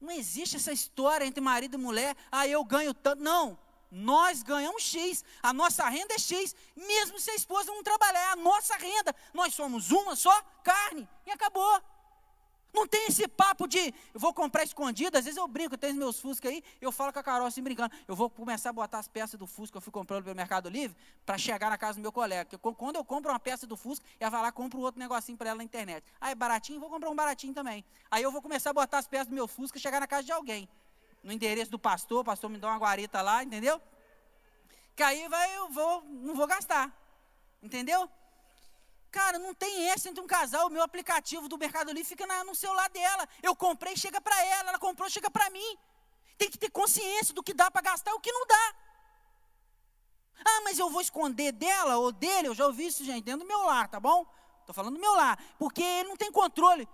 Não existe essa história entre marido e mulher, ah, eu ganho tanto. Não, nós ganhamos X, a nossa renda é X, mesmo se a esposa não trabalhar, a nossa renda. Nós somos uma só carne e acabou. Não tem esse papo de eu vou comprar escondido. Às vezes eu brinco, eu tenho meus Fusca aí, eu falo com a Carol assim brincando. Eu vou começar a botar as peças do Fusca que eu fui comprando pelo Mercado Livre para chegar na casa do meu colega. Porque quando eu compro uma peça do Fusca, ela vai lá compra outro negocinho para ela na internet. Aí é baratinho, vou comprar um baratinho também. Aí eu vou começar a botar as peças do meu Fusca e chegar na casa de alguém. No endereço do pastor, o pastor me dá uma guarita lá, entendeu? Que aí vai, eu vou, não vou gastar. Entendeu? Cara, não tem essa entre um casal. O meu aplicativo do Mercado Livre fica na, no celular dela. Eu comprei, chega para ela. Ela comprou, chega para mim. Tem que ter consciência do que dá para gastar e o que não dá. Ah, mas eu vou esconder dela ou dele. Eu já ouvi isso, gente, dentro do meu lar, tá bom? Estou falando do meu lar. Porque ele não tem controle.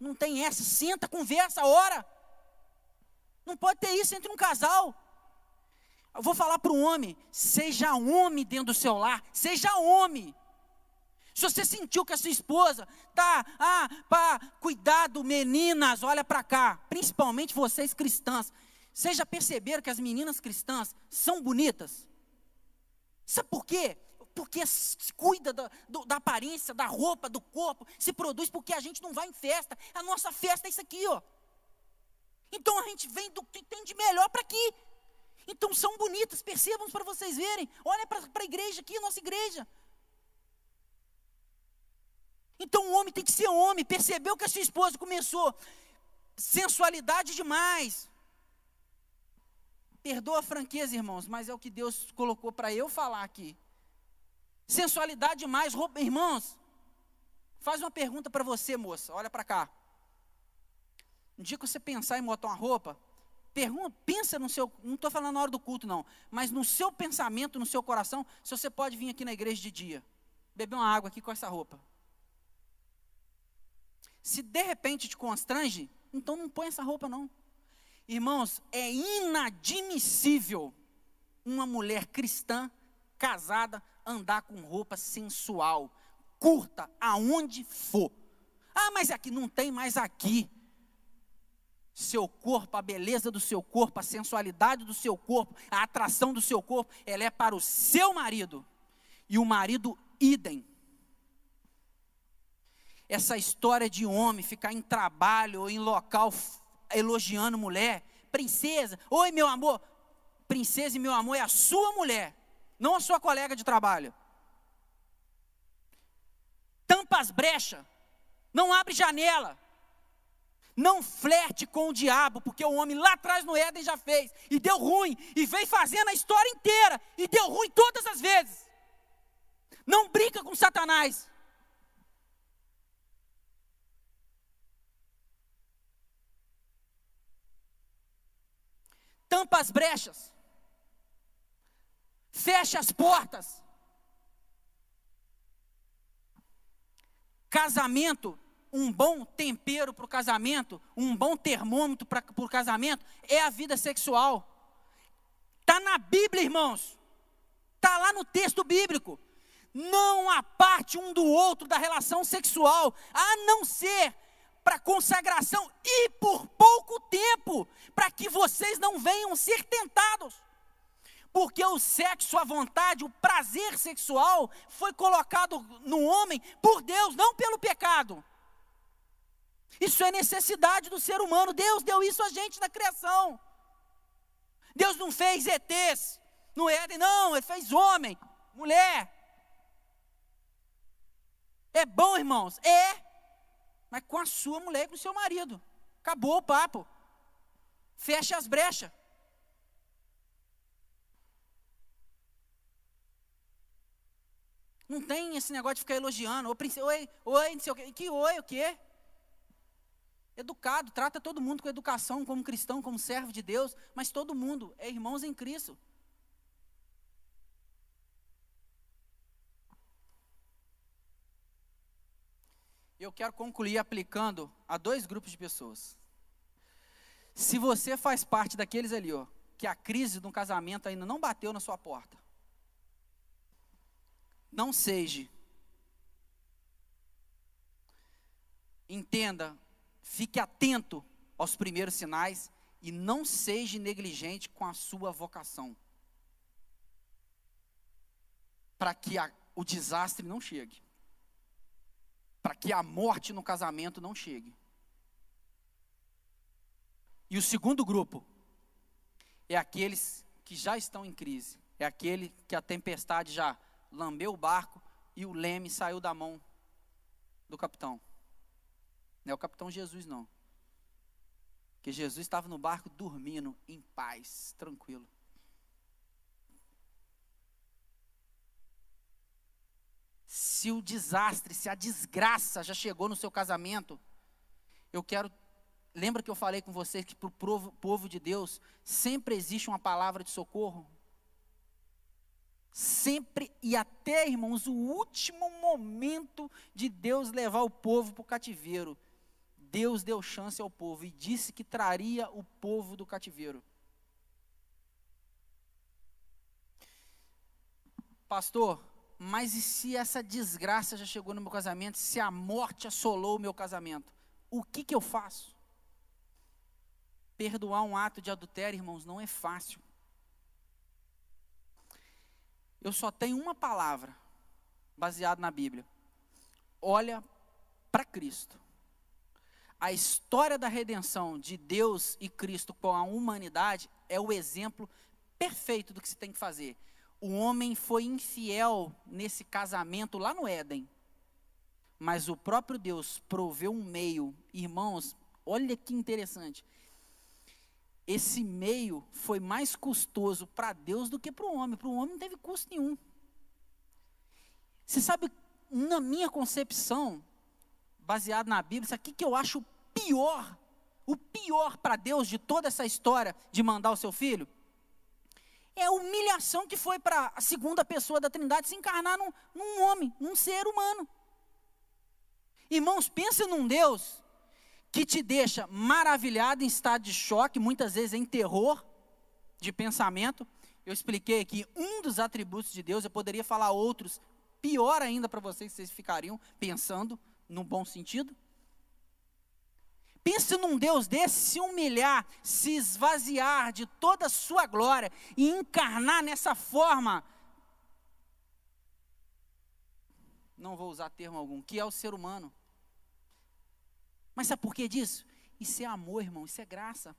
Não tem essa. Senta, conversa, ora. Não pode ter isso entre um casal. Eu vou falar para o homem: seja homem dentro do seu lar. Seja homem. Se você sentiu que a sua esposa tá, ah, pá, cuidado, meninas, olha para cá, principalmente vocês cristãs. Vocês já perceberam que as meninas cristãs são bonitas? Sabe por quê? Porque se cuida da, do, da aparência, da roupa, do corpo, se produz porque a gente não vai em festa. A nossa festa é isso aqui, ó. Então a gente vem do que tem de melhor para aqui. Então são bonitas, percebam para vocês verem. Olha para a igreja aqui, a nossa igreja. Então o homem tem que ser homem. Percebeu que a sua esposa começou sensualidade demais. Perdoa a franqueza, irmãos, mas é o que Deus colocou para eu falar aqui. Sensualidade demais, irmãos. Faz uma pergunta para você, moça. Olha para cá. Um dia que você pensar em botar uma roupa, pergunta, pensa no seu, não estou falando na hora do culto não, mas no seu pensamento, no seu coração, se você pode vir aqui na igreja de dia, beber uma água aqui com essa roupa. Se de repente te constrange, então não põe essa roupa não. Irmãos, é inadmissível uma mulher cristã, casada, andar com roupa sensual, curta, aonde for. Ah, mas aqui não tem mais aqui seu corpo, a beleza do seu corpo, a sensualidade do seu corpo, a atração do seu corpo, ela é para o seu marido. E o marido, idem. Essa história de homem ficar em trabalho ou em local elogiando mulher, princesa, oi meu amor, princesa e meu amor é a sua mulher, não a sua colega de trabalho. Tampa as brechas, não abre janela, não flerte com o diabo, porque o homem lá atrás no Éden já fez, e deu ruim, e veio fazendo a história inteira, e deu ruim todas as vezes. Não brinca com Satanás. Tampa as brechas, fecha as portas. Casamento um bom tempero para o casamento, um bom termômetro para o casamento, é a vida sexual. Está na Bíblia, irmãos. Está lá no texto bíblico. Não aparte um do outro da relação sexual, a não ser para consagração e por pouco tempo, para que vocês não venham ser tentados. Porque o sexo à vontade, o prazer sexual, foi colocado no homem por Deus, não pelo pecado. Isso é necessidade do ser humano. Deus deu isso a gente na criação. Deus não fez ETs no Éden, não, Ele fez homem, mulher. É bom, irmãos? É. Mas com a sua mulher e com o seu marido. Acabou o papo. Fecha as brechas. Não tem esse negócio de ficar elogiando. Oi, oi, não sei o quê. Que oi, o quê? Educado, trata todo mundo com educação, como cristão, como servo de Deus, mas todo mundo é irmãos em Cristo. Eu quero concluir aplicando a dois grupos de pessoas. Se você faz parte daqueles ali, ó, que a crise do casamento ainda não bateu na sua porta, não seja. Entenda Fique atento aos primeiros sinais e não seja negligente com a sua vocação. Para que a, o desastre não chegue. Para que a morte no casamento não chegue. E o segundo grupo é aqueles que já estão em crise. É aquele que a tempestade já lambeu o barco e o leme saiu da mão do capitão. Não é o capitão Jesus, não. Que Jesus estava no barco dormindo em paz, tranquilo. Se o desastre, se a desgraça já chegou no seu casamento, eu quero. Lembra que eu falei com vocês que para o povo de Deus sempre existe uma palavra de socorro? Sempre e até, irmãos, o último momento de Deus levar o povo para o cativeiro Deus deu chance ao povo e disse que traria o povo do cativeiro. Pastor, mas e se essa desgraça já chegou no meu casamento, se a morte assolou o meu casamento? O que, que eu faço? Perdoar um ato de adultério, irmãos, não é fácil. Eu só tenho uma palavra, baseada na Bíblia. Olha para Cristo. A história da redenção de Deus e Cristo com a humanidade é o exemplo perfeito do que se tem que fazer. O homem foi infiel nesse casamento lá no Éden. Mas o próprio Deus proveu um meio. Irmãos, olha que interessante. Esse meio foi mais custoso para Deus do que para o homem. Para o homem não teve custo nenhum. Você sabe, na minha concepção, baseado na Bíblia, isso aqui que eu acho pior, o pior para Deus de toda essa história de mandar o seu filho, é a humilhação que foi para a segunda pessoa da Trindade se encarnar num, num homem, num ser humano. Irmãos, pense num Deus que te deixa maravilhado em estado de choque, muitas vezes em terror de pensamento. Eu expliquei aqui um dos atributos de Deus, eu poderia falar outros, pior ainda para vocês, vocês ficariam pensando no bom sentido. Pense num Deus desse se humilhar, se esvaziar de toda a sua glória e encarnar nessa forma. Não vou usar termo algum, que é o ser humano. Mas sabe por que disso? Isso é amor, irmão, isso é graça.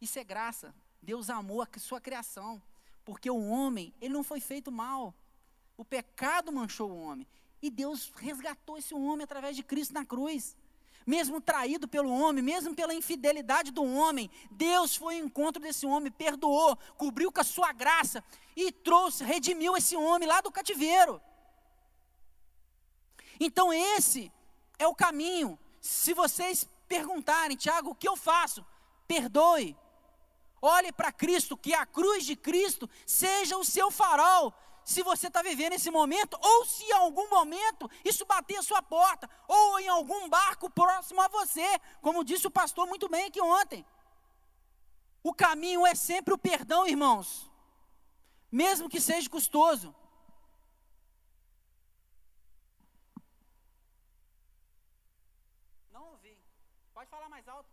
Isso é graça. Deus amou a sua criação, porque o homem, ele não foi feito mal. O pecado manchou o homem. E Deus resgatou esse homem através de Cristo na cruz. Mesmo traído pelo homem, mesmo pela infidelidade do homem, Deus foi ao encontro desse homem, perdoou, cobriu com a sua graça e trouxe, redimiu esse homem lá do cativeiro. Então, esse é o caminho. Se vocês perguntarem, Tiago, o que eu faço? Perdoe. Olhe para Cristo, que a cruz de Cristo seja o seu farol, se você está vivendo esse momento, ou se em algum momento isso bater a sua porta, ou em algum barco próximo a você, como disse o pastor muito bem aqui ontem. O caminho é sempre o perdão, irmãos, mesmo que seja custoso. Não ouvi. Pode falar mais alto.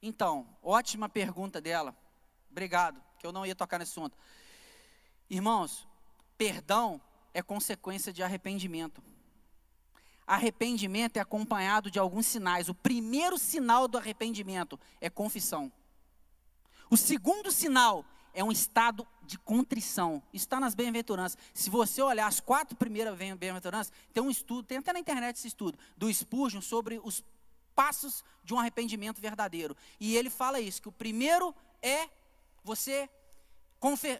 Então, ótima pergunta dela. Obrigado, que eu não ia tocar nesse assunto. Irmãos, perdão é consequência de arrependimento. Arrependimento é acompanhado de alguns sinais. O primeiro sinal do arrependimento é confissão. O segundo sinal é um estado de contrição. Está nas bem-aventuranças. Se você olhar as quatro primeiras bem-aventuranças, tem um estudo, tem até na internet esse estudo, do Spurgeon sobre os passos de um arrependimento verdadeiro. E ele fala isso, que o primeiro é você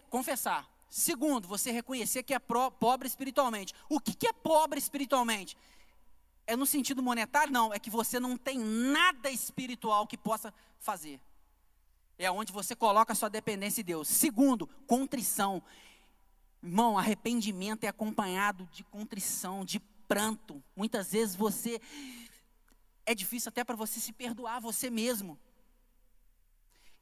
confessar. Segundo, você reconhecer que é pobre espiritualmente. O que, é pobre espiritualmente? É no sentido monetário? Não, é que você não tem nada espiritual que possa fazer. É onde você coloca a sua dependência em Deus. Segundo, contrição. Irmão, arrependimento é acompanhado de contrição, de pranto. Muitas vezes você. É difícil até para você se perdoar você mesmo.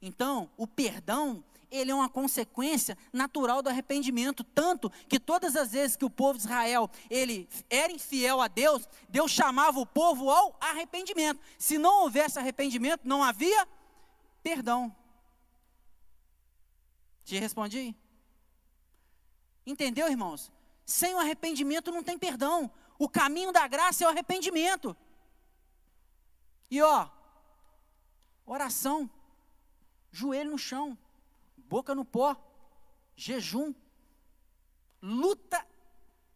Então, o perdão, ele é uma consequência natural do arrependimento, tanto que todas as vezes que o povo de Israel, ele era infiel a Deus, Deus chamava o povo ao arrependimento. Se não houvesse arrependimento, não havia perdão. Te respondi? Entendeu, irmãos? Sem o arrependimento não tem perdão. O caminho da graça é o arrependimento. E ó, oração joelho no chão, boca no pó, jejum, luta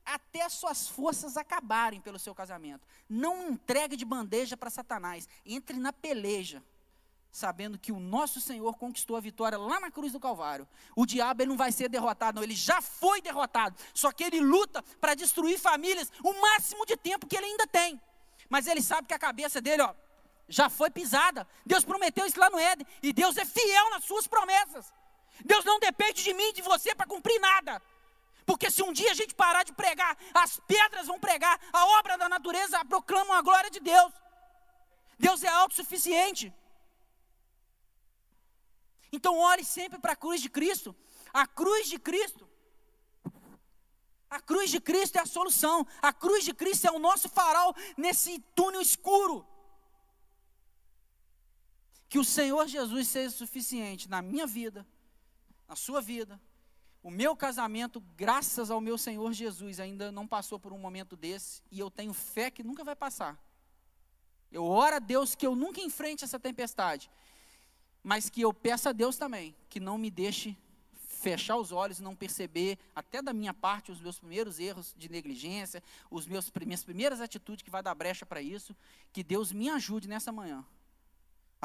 até suas forças acabarem pelo seu casamento. Não entregue de bandeja para Satanás, entre na peleja, sabendo que o nosso Senhor conquistou a vitória lá na cruz do Calvário. O diabo ele não vai ser derrotado, não, ele já foi derrotado. Só que ele luta para destruir famílias o máximo de tempo que ele ainda tem. Mas ele sabe que a cabeça dele, ó, já foi pisada. Deus prometeu isso lá no Éden. E Deus é fiel nas suas promessas. Deus não depende de mim, de você, para cumprir nada. Porque se um dia a gente parar de pregar, as pedras vão pregar, a obra da natureza proclama a glória de Deus. Deus é autossuficiente. Então, olhe sempre para a cruz de Cristo. A cruz de Cristo. A cruz de Cristo é a solução. A cruz de Cristo é o nosso farol nesse túnel escuro. Que o Senhor Jesus seja suficiente na minha vida, na sua vida. O meu casamento, graças ao meu Senhor Jesus, ainda não passou por um momento desse, e eu tenho fé que nunca vai passar. Eu oro a Deus que eu nunca enfrente essa tempestade, mas que eu peça a Deus também que não me deixe fechar os olhos e não perceber, até da minha parte, os meus primeiros erros de negligência, os meus minhas primeiras atitudes que vai dar brecha para isso, que Deus me ajude nessa manhã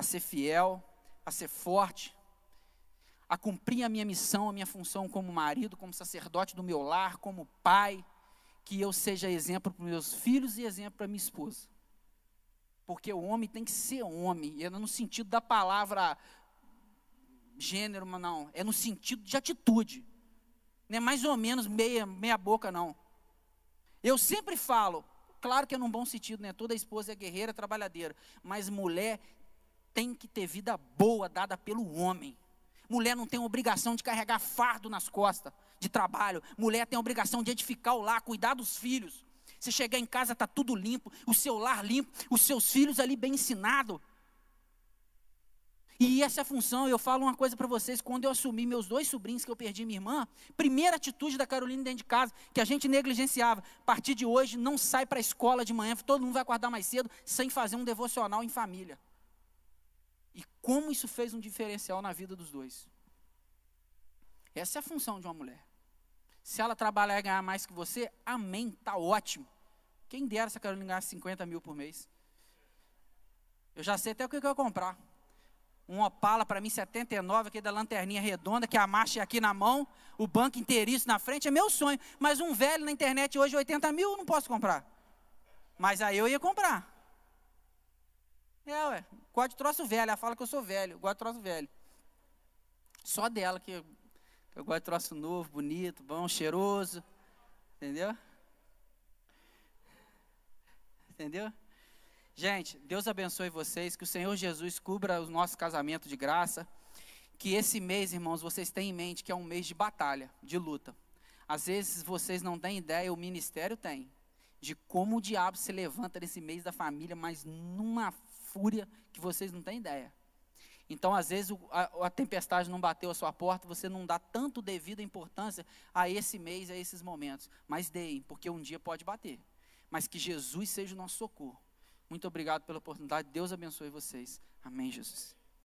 a ser fiel, a ser forte, a cumprir a minha missão, a minha função como marido, como sacerdote do meu lar, como pai, que eu seja exemplo para meus filhos e exemplo para minha esposa. Porque o homem tem que ser homem, e é no sentido da palavra gênero, não, é no sentido de atitude. Não é mais ou menos meia, meia boca, não. Eu sempre falo, claro que é num bom sentido, né? Toda esposa é guerreira, trabalhadeira, mas mulher tem que ter vida boa dada pelo homem. Mulher não tem obrigação de carregar fardo nas costas de trabalho. Mulher tem obrigação de edificar o lar, cuidar dos filhos. Você chegar em casa, está tudo limpo, o seu lar limpo, os seus filhos ali bem ensinados. E essa é a função, eu falo uma coisa para vocês, quando eu assumi meus dois sobrinhos que eu perdi minha irmã, primeira atitude da Carolina dentro de casa, que a gente negligenciava, a partir de hoje não sai para a escola de manhã, todo mundo vai acordar mais cedo, sem fazer um devocional em família. E como isso fez um diferencial na vida dos dois. Essa é a função de uma mulher. Se ela trabalhar e ganhar mais que você, amém, tá ótimo. Quem dera se a Carolina ganhasse 50 mil por mês. Eu já sei até o que eu vou comprar um Opala para mim 79, aquele da lanterninha redonda, que a marcha é aqui na mão, o banco inteiriço na frente, é meu sonho. Mas um velho na internet hoje, 80 mil, não posso comprar. Mas aí eu ia comprar. É, ué, troço velho, ela fala que eu sou velho, gosto troço velho. Só dela que eu, eu gosto de troço novo, bonito, bom, cheiroso. Entendeu? Entendeu? Gente, Deus abençoe vocês, que o Senhor Jesus cubra o nosso casamento de graça. Que esse mês, irmãos, vocês tenham em mente que é um mês de batalha, de luta. Às vezes vocês não têm ideia, o ministério tem, de como o diabo se levanta nesse mês da família, mas numa fúria que vocês não têm ideia. Então, às vezes, a, a, tempestade não bateu a sua porta, você não dá tanto devida importância a esse mês, a esses momentos. Mas deem, porque um dia pode bater. Mas que Jesus seja o nosso socorro. Muito obrigado pela oportunidade. Deus abençoe vocês. Amém, Jesus.